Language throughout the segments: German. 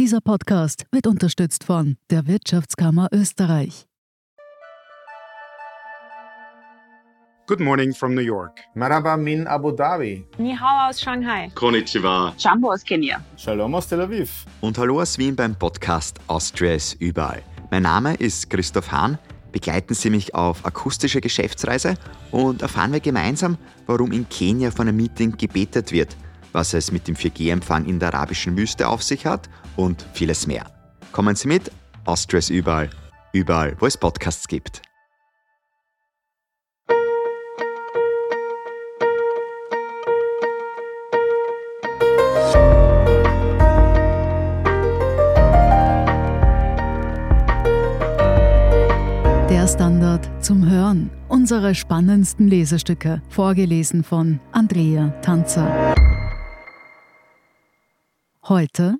Dieser Podcast wird unterstützt von der Wirtschaftskammer Österreich. Good morning from New York. Marhaba min Abu Dhabi. Ni hao aus Shanghai. Konnichiwa. Jumbo aus Kenia. Shalom aus Tel Aviv. Und hallo aus Wien beim Podcast Austria ist überall. Mein Name ist Christoph Hahn. Begleiten Sie mich auf akustische Geschäftsreise und erfahren wir gemeinsam, warum in Kenia von einem Meeting gebetet wird, was es mit dem 4G-Empfang in der arabischen Wüste auf sich hat und vieles mehr. Kommen Sie mit, Austria ist überall, überall, wo es Podcasts gibt. Der Standard zum Hören. Unsere spannendsten Lesestücke, vorgelesen von Andrea Tanzer. Heute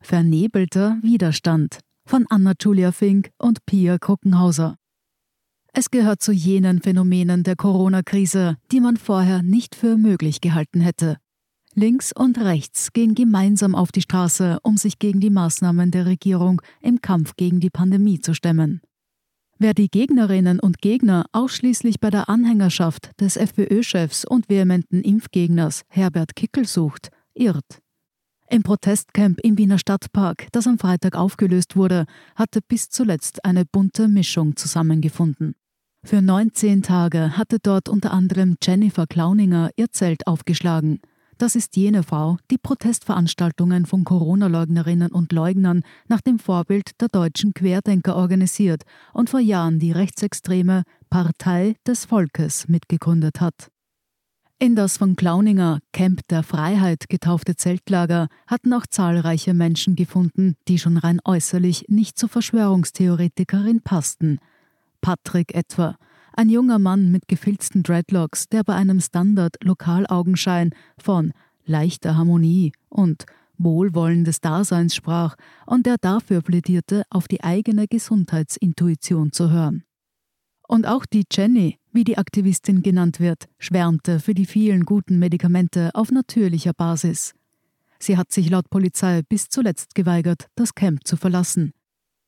Vernebelter Widerstand von Anna-Julia Fink und Pia Kruckenhauser. Es gehört zu jenen Phänomenen der Corona-Krise, die man vorher nicht für möglich gehalten hätte. Links und rechts gehen gemeinsam auf die Straße, um sich gegen die Maßnahmen der Regierung im Kampf gegen die Pandemie zu stemmen. Wer die Gegnerinnen und Gegner ausschließlich bei der Anhängerschaft des FPÖ-Chefs und vehementen Impfgegners Herbert Kickel sucht, irrt. Im Protestcamp im Wiener Stadtpark, das am Freitag aufgelöst wurde, hatte bis zuletzt eine bunte Mischung zusammengefunden. Für 19 Tage hatte dort unter anderem Jennifer Klauninger ihr Zelt aufgeschlagen. Das ist jene Frau, die Protestveranstaltungen von Corona-Leugnerinnen und Leugnern nach dem Vorbild der deutschen Querdenker organisiert und vor Jahren die rechtsextreme Partei des Volkes mitgegründet hat. In das von Klauninger Camp der Freiheit getaufte Zeltlager hatten auch zahlreiche Menschen gefunden, die schon rein äußerlich nicht zur Verschwörungstheoretikerin passten. Patrick etwa, ein junger Mann mit gefilzten Dreadlocks, der bei einem Standard-Lokalaugenschein von leichter Harmonie und Wohlwollen des Daseins sprach und der dafür plädierte, auf die eigene Gesundheitsintuition zu hören. Und auch die Jenny, wie die Aktivistin genannt wird, schwärmte für die vielen guten Medikamente auf natürlicher Basis. Sie hat sich laut Polizei bis zuletzt geweigert, das Camp zu verlassen.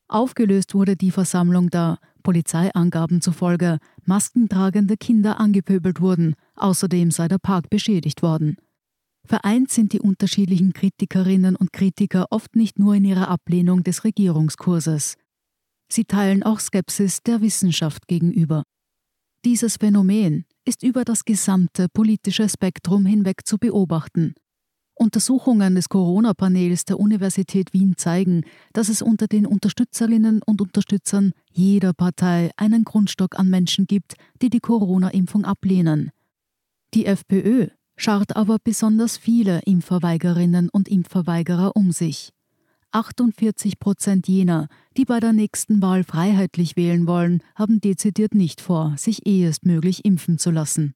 Aufgelöst wurde die Versammlung, da Polizeiangaben zufolge maskentragende Kinder angepöbelt wurden, außerdem sei der Park beschädigt worden. Vereint sind die unterschiedlichen Kritikerinnen und Kritiker oft nicht nur in ihrer Ablehnung des Regierungskurses. Sie teilen auch Skepsis der Wissenschaft gegenüber. Dieses Phänomen ist über das gesamte politische Spektrum hinweg zu beobachten. Untersuchungen des Corona-Panels der Universität Wien zeigen, dass es unter den Unterstützerinnen und Unterstützern jeder Partei einen Grundstock an Menschen gibt, die die Corona-Impfung ablehnen. Die FPÖ schart aber besonders viele Impfverweigerinnen und Impfverweigerer um sich. 48 Prozent jener, die bei der nächsten Wahl freiheitlich wählen wollen, haben dezidiert nicht vor, sich ehestmöglich impfen zu lassen.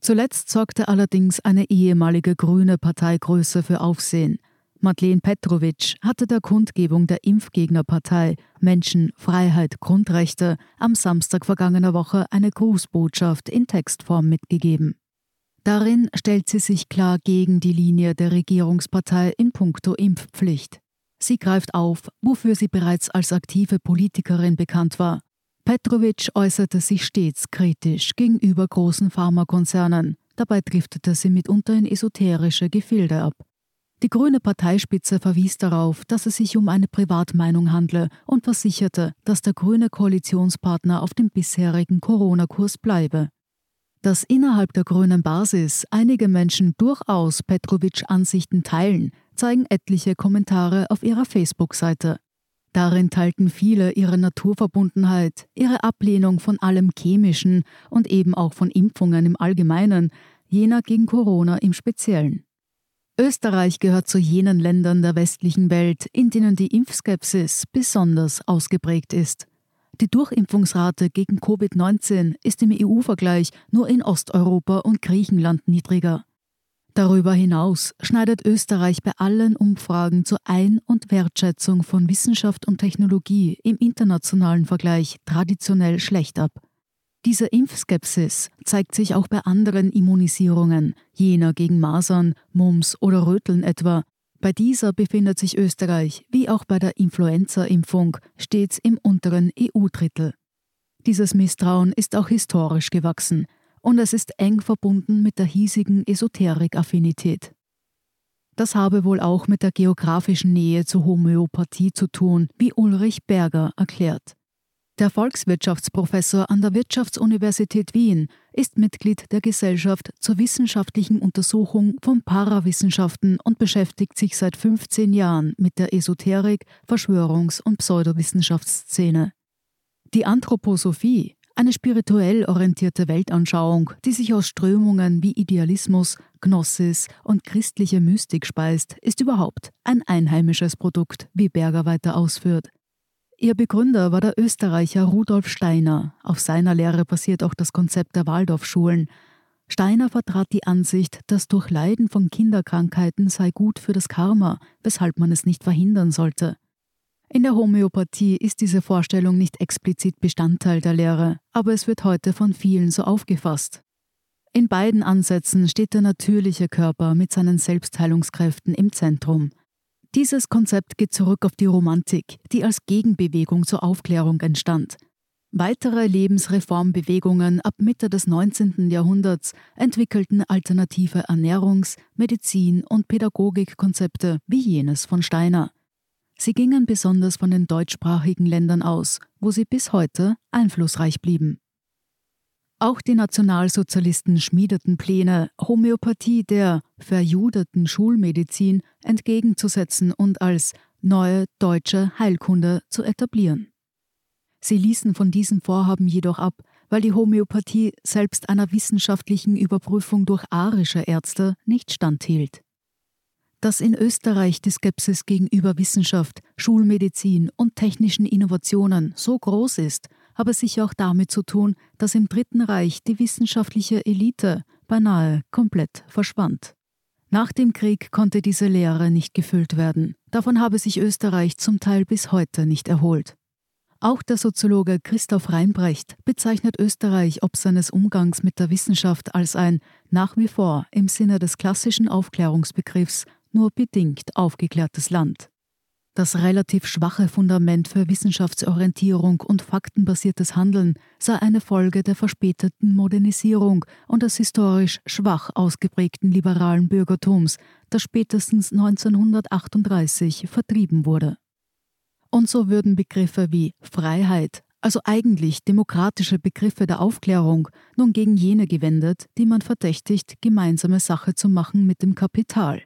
Zuletzt sorgte allerdings eine ehemalige grüne Parteigröße für Aufsehen. Madeleine Petrovic hatte der Kundgebung der Impfgegnerpartei Menschen, Freiheit, Grundrechte am Samstag vergangener Woche eine Grußbotschaft in Textform mitgegeben. Darin stellt sie sich klar gegen die Linie der Regierungspartei in puncto Impfpflicht. Sie greift auf, wofür sie bereits als aktive Politikerin bekannt war. Petrovic äußerte sich stets kritisch gegenüber großen Pharmakonzernen. Dabei driftete sie mitunter in esoterische Gefilde ab. Die grüne Parteispitze verwies darauf, dass es sich um eine Privatmeinung handle und versicherte, dass der grüne Koalitionspartner auf dem bisherigen Corona-Kurs bleibe. Dass innerhalb der grünen Basis einige Menschen durchaus Petrovic Ansichten teilen, zeigen etliche Kommentare auf ihrer Facebook-Seite. Darin teilten viele ihre Naturverbundenheit, ihre Ablehnung von allem Chemischen und eben auch von Impfungen im Allgemeinen, jener gegen Corona im Speziellen. Österreich gehört zu jenen Ländern der westlichen Welt, in denen die Impfskepsis besonders ausgeprägt ist. Die Durchimpfungsrate gegen Covid-19 ist im EU-Vergleich nur in Osteuropa und Griechenland niedriger. Darüber hinaus schneidet Österreich bei allen Umfragen zur Ein- und Wertschätzung von Wissenschaft und Technologie im internationalen Vergleich traditionell schlecht ab. Diese Impfskepsis zeigt sich auch bei anderen Immunisierungen, jener gegen Masern, Mumps oder Röteln etwa. Bei dieser befindet sich Österreich, wie auch bei der Influenza-Impfung, stets im unteren EU-Drittel. Dieses Misstrauen ist auch historisch gewachsen und es ist eng verbunden mit der hiesigen Esoterik-Affinität. Das habe wohl auch mit der geografischen Nähe zur Homöopathie zu tun, wie Ulrich Berger erklärt. Der Volkswirtschaftsprofessor an der Wirtschaftsuniversität Wien ist Mitglied der Gesellschaft zur wissenschaftlichen Untersuchung von Parawissenschaften und beschäftigt sich seit 15 Jahren mit der Esoterik, Verschwörungs- und Pseudowissenschaftsszene. Die Anthroposophie, eine spirituell orientierte Weltanschauung, die sich aus Strömungen wie Idealismus, Gnosis und christliche Mystik speist, ist überhaupt ein einheimisches Produkt, wie Berger weiter ausführt. Ihr Begründer war der Österreicher Rudolf Steiner. Auf seiner Lehre basiert auch das Konzept der Waldorfschulen. Steiner vertrat die Ansicht, dass durch Leiden von Kinderkrankheiten sei gut für das Karma, weshalb man es nicht verhindern sollte. In der Homöopathie ist diese Vorstellung nicht explizit Bestandteil der Lehre, aber es wird heute von vielen so aufgefasst. In beiden Ansätzen steht der natürliche Körper mit seinen Selbstheilungskräften im Zentrum. Dieses Konzept geht zurück auf die Romantik, die als Gegenbewegung zur Aufklärung entstand. Weitere Lebensreformbewegungen ab Mitte des 19. Jahrhunderts entwickelten alternative Ernährungs-, Medizin- und Pädagogikkonzepte wie jenes von Steiner. Sie gingen besonders von den deutschsprachigen Ländern aus, wo sie bis heute einflussreich blieben. Auch die Nationalsozialisten schmiedeten Pläne, Homöopathie der verjudeten Schulmedizin entgegenzusetzen und als neue deutsche Heilkunde zu etablieren. Sie ließen von diesem Vorhaben jedoch ab, weil die Homöopathie selbst einer wissenschaftlichen Überprüfung durch arische Ärzte nicht standhielt. Dass in Österreich die Skepsis gegenüber Wissenschaft, Schulmedizin und technischen Innovationen so groß ist, habe sicher auch damit zu tun, dass im Dritten Reich die wissenschaftliche Elite beinahe komplett verschwand. Nach dem Krieg konnte diese Leere nicht gefüllt werden. Davon habe sich Österreich zum Teil bis heute nicht erholt. Auch der Soziologe Christoph Reinbrecht bezeichnet Österreich ob seines Umgangs mit der Wissenschaft als ein nach wie vor im Sinne des klassischen Aufklärungsbegriffs nur bedingt aufgeklärtes Land. Das relativ schwache Fundament für Wissenschaftsorientierung und faktenbasiertes Handeln sei eine Folge der verspäteten Modernisierung und des historisch schwach ausgeprägten liberalen Bürgertums, das spätestens 1938 vertrieben wurde. Und so würden Begriffe wie Freiheit, also eigentlich demokratische Begriffe der Aufklärung, nun gegen jene gewendet, die man verdächtigt, gemeinsame Sache zu machen mit dem Kapital.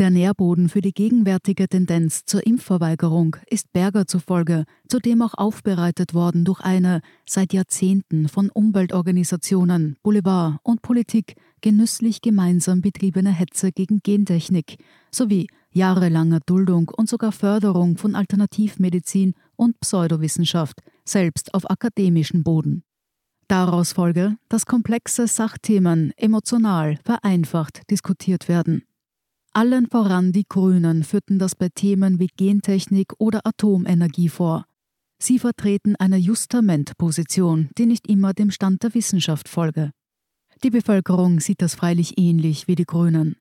Der Nährboden für die gegenwärtige Tendenz zur Impfverweigerung ist Berger zufolge zudem auch aufbereitet worden durch eine seit Jahrzehnten von Umweltorganisationen, Boulevard und Politik genüsslich gemeinsam betriebene Hetze gegen Gentechnik sowie jahrelange Duldung und sogar Förderung von Alternativmedizin und Pseudowissenschaft, selbst auf akademischem Boden. Daraus folge, dass komplexe Sachthemen emotional vereinfacht diskutiert werden. Allen voran die Grünen führten das bei Themen wie Gentechnik oder Atomenergie vor. Sie vertreten eine Justamentposition, die nicht immer dem Stand der Wissenschaft folge. Die Bevölkerung sieht das freilich ähnlich wie die Grünen.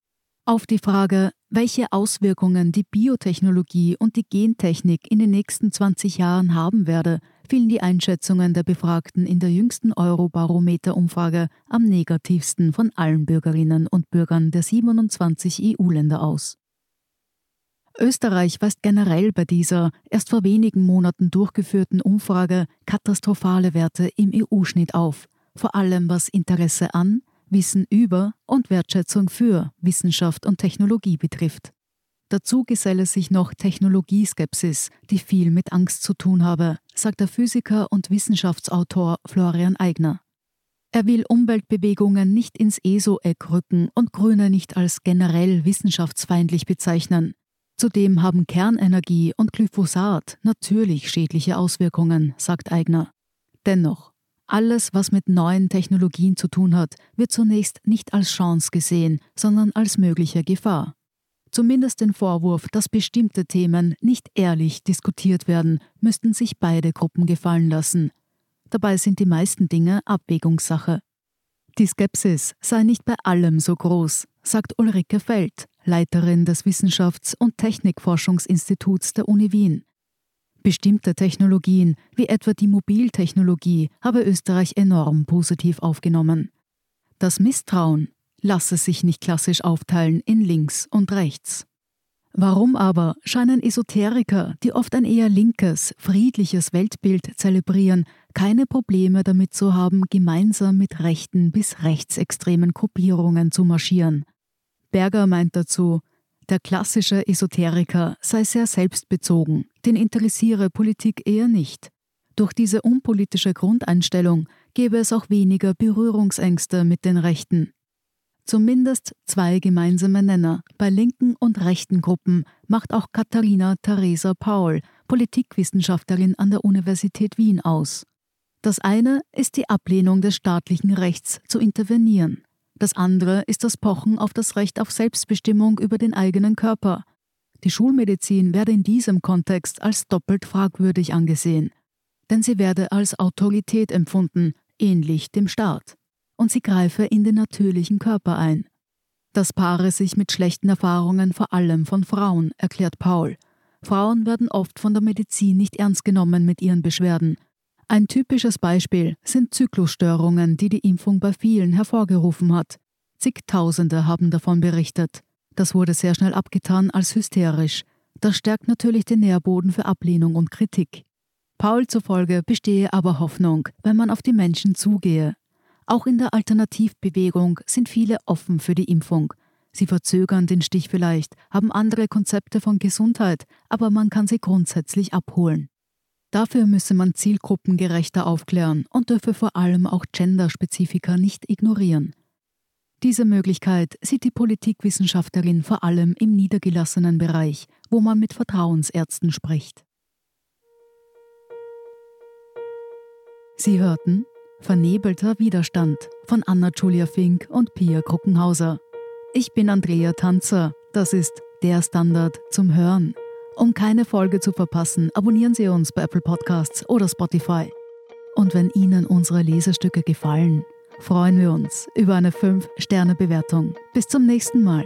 Auf die Frage, welche Auswirkungen die Biotechnologie und die Gentechnik in den nächsten 20 Jahren haben werde, fielen die Einschätzungen der Befragten in der jüngsten Eurobarometer-Umfrage am negativsten von allen Bürgerinnen und Bürgern der 27 EU-Länder aus. Österreich weist generell bei dieser erst vor wenigen Monaten durchgeführten Umfrage katastrophale Werte im EU-Schnitt auf, vor allem was Interesse an, Wissen über und Wertschätzung für Wissenschaft und Technologie betrifft. Dazu geselle sich noch Technologieskepsis, die viel mit Angst zu tun habe, sagt der Physiker und Wissenschaftsautor Florian Eigner. Er will Umweltbewegungen nicht ins ESO-Eck rücken und Grüne nicht als generell wissenschaftsfeindlich bezeichnen. Zudem haben Kernenergie und Glyphosat natürlich schädliche Auswirkungen, sagt Eigner. Dennoch, alles, was mit neuen Technologien zu tun hat, wird zunächst nicht als Chance gesehen, sondern als mögliche Gefahr zumindest den Vorwurf, dass bestimmte Themen nicht ehrlich diskutiert werden, müssten sich beide Gruppen gefallen lassen. Dabei sind die meisten Dinge Abwägungssache. Die Skepsis sei nicht bei allem so groß, sagt Ulrike Feld, Leiterin des Wissenschafts- und Technikforschungsinstituts der Uni Wien. Bestimmte Technologien, wie etwa die Mobiltechnologie, habe Österreich enorm positiv aufgenommen. Das Misstrauen lasse sich nicht klassisch aufteilen in links und rechts. Warum aber scheinen Esoteriker, die oft ein eher linkes, friedliches Weltbild zelebrieren, keine Probleme damit zu haben, gemeinsam mit rechten bis rechtsextremen Gruppierungen zu marschieren? Berger meint dazu, der klassische Esoteriker sei sehr selbstbezogen, den interessiere Politik eher nicht. Durch diese unpolitische Grundeinstellung gäbe es auch weniger Berührungsängste mit den Rechten. Zumindest zwei gemeinsame Nenner bei linken und rechten Gruppen macht auch Katharina Theresa Paul, Politikwissenschaftlerin an der Universität Wien aus. Das eine ist die Ablehnung des staatlichen Rechts zu intervenieren. Das andere ist das Pochen auf das Recht auf Selbstbestimmung über den eigenen Körper. Die Schulmedizin werde in diesem Kontext als doppelt fragwürdig angesehen, denn sie werde als Autorität empfunden, ähnlich dem Staat und sie greife in den natürlichen Körper ein. Das paare sich mit schlechten Erfahrungen vor allem von Frauen, erklärt Paul. Frauen werden oft von der Medizin nicht ernst genommen mit ihren Beschwerden. Ein typisches Beispiel sind Zyklusstörungen, die die Impfung bei vielen hervorgerufen hat. Zigtausende haben davon berichtet. Das wurde sehr schnell abgetan als hysterisch. Das stärkt natürlich den Nährboden für Ablehnung und Kritik. Paul zufolge bestehe aber Hoffnung, wenn man auf die Menschen zugehe. Auch in der Alternativbewegung sind viele offen für die Impfung. Sie verzögern den Stich vielleicht, haben andere Konzepte von Gesundheit, aber man kann sie grundsätzlich abholen. Dafür müsse man zielgruppengerechter aufklären und dürfe vor allem auch Genderspezifika nicht ignorieren. Diese Möglichkeit sieht die Politikwissenschaftlerin vor allem im niedergelassenen Bereich, wo man mit Vertrauensärzten spricht. Sie hörten Vernebelter Widerstand von Anna-Julia Fink und Pia Kruckenhauser. Ich bin Andrea Tanzer. Das ist der Standard zum Hören. Um keine Folge zu verpassen, abonnieren Sie uns bei Apple Podcasts oder Spotify. Und wenn Ihnen unsere Lesestücke gefallen, freuen wir uns über eine 5-Sterne-Bewertung. Bis zum nächsten Mal.